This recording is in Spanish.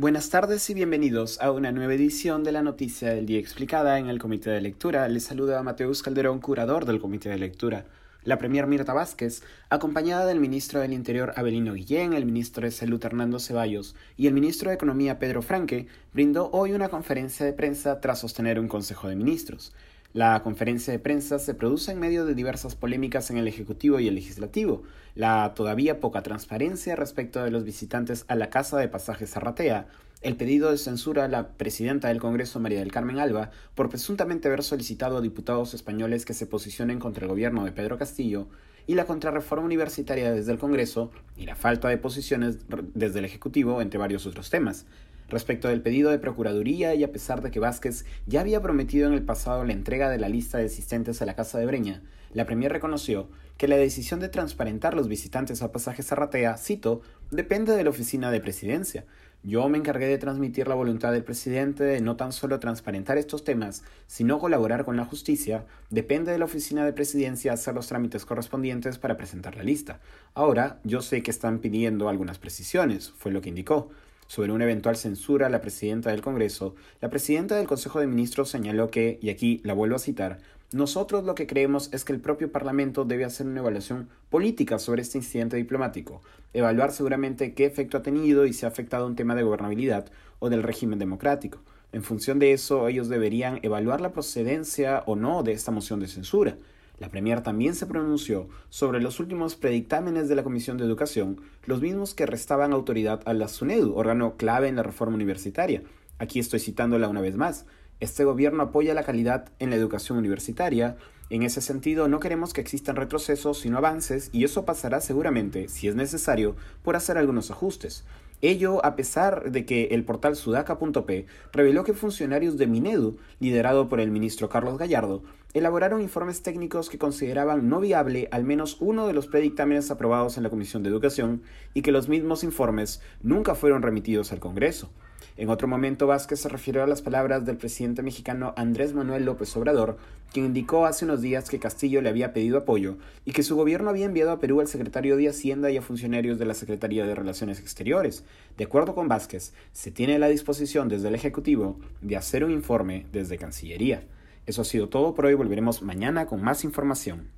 Buenas tardes y bienvenidos a una nueva edición de la Noticia del Día Explicada en el Comité de Lectura. Les saluda Mateus Calderón, curador del Comité de Lectura. La Premier Mirta Vázquez, acompañada del ministro del Interior Abelino Guillén, el ministro de Salud Hernando Ceballos y el ministro de Economía Pedro Franque, brindó hoy una conferencia de prensa tras sostener un Consejo de Ministros. La conferencia de prensa se produce en medio de diversas polémicas en el Ejecutivo y el Legislativo, la todavía poca transparencia respecto de los visitantes a la Casa de Pasajes Zarratea, el pedido de censura a la presidenta del Congreso, María del Carmen Alba, por presuntamente haber solicitado a diputados españoles que se posicionen contra el gobierno de Pedro Castillo, y la contrarreforma universitaria desde el Congreso, y la falta de posiciones desde el Ejecutivo, entre varios otros temas. Respecto del pedido de Procuraduría y a pesar de que Vázquez ya había prometido en el pasado la entrega de la lista de asistentes a la Casa de Breña, la Premier reconoció que la decisión de transparentar los visitantes a pasajes Zarratea, cito, depende de la oficina de presidencia. Yo me encargué de transmitir la voluntad del presidente de no tan solo transparentar estos temas, sino colaborar con la justicia. Depende de la oficina de presidencia hacer los trámites correspondientes para presentar la lista. Ahora, yo sé que están pidiendo algunas precisiones, fue lo que indicó sobre una eventual censura a la presidenta del Congreso, la presidenta del Consejo de Ministros señaló que, y aquí la vuelvo a citar, nosotros lo que creemos es que el propio Parlamento debe hacer una evaluación política sobre este incidente diplomático, evaluar seguramente qué efecto ha tenido y si ha afectado un tema de gobernabilidad o del régimen democrático. En función de eso, ellos deberían evaluar la procedencia o no de esta moción de censura. La Premier también se pronunció sobre los últimos predictámenes de la Comisión de Educación, los mismos que restaban autoridad a la SUNEDU, órgano clave en la reforma universitaria. Aquí estoy citándola una vez más. Este gobierno apoya la calidad en la educación universitaria. En ese sentido, no queremos que existan retrocesos, sino avances, y eso pasará seguramente, si es necesario, por hacer algunos ajustes. Ello a pesar de que el portal sudaca.p reveló que funcionarios de Minedu, liderado por el ministro Carlos Gallardo, elaboraron informes técnicos que consideraban no viable al menos uno de los predictámenes aprobados en la Comisión de Educación y que los mismos informes nunca fueron remitidos al Congreso. En otro momento, Vázquez se refirió a las palabras del presidente mexicano Andrés Manuel López Obrador, quien indicó hace unos días que Castillo le había pedido apoyo y que su gobierno había enviado a Perú al secretario de Hacienda y a funcionarios de la Secretaría de Relaciones Exteriores. De acuerdo con Vázquez, se tiene la disposición desde el Ejecutivo de hacer un informe desde Cancillería. Eso ha sido todo por hoy, volveremos mañana con más información.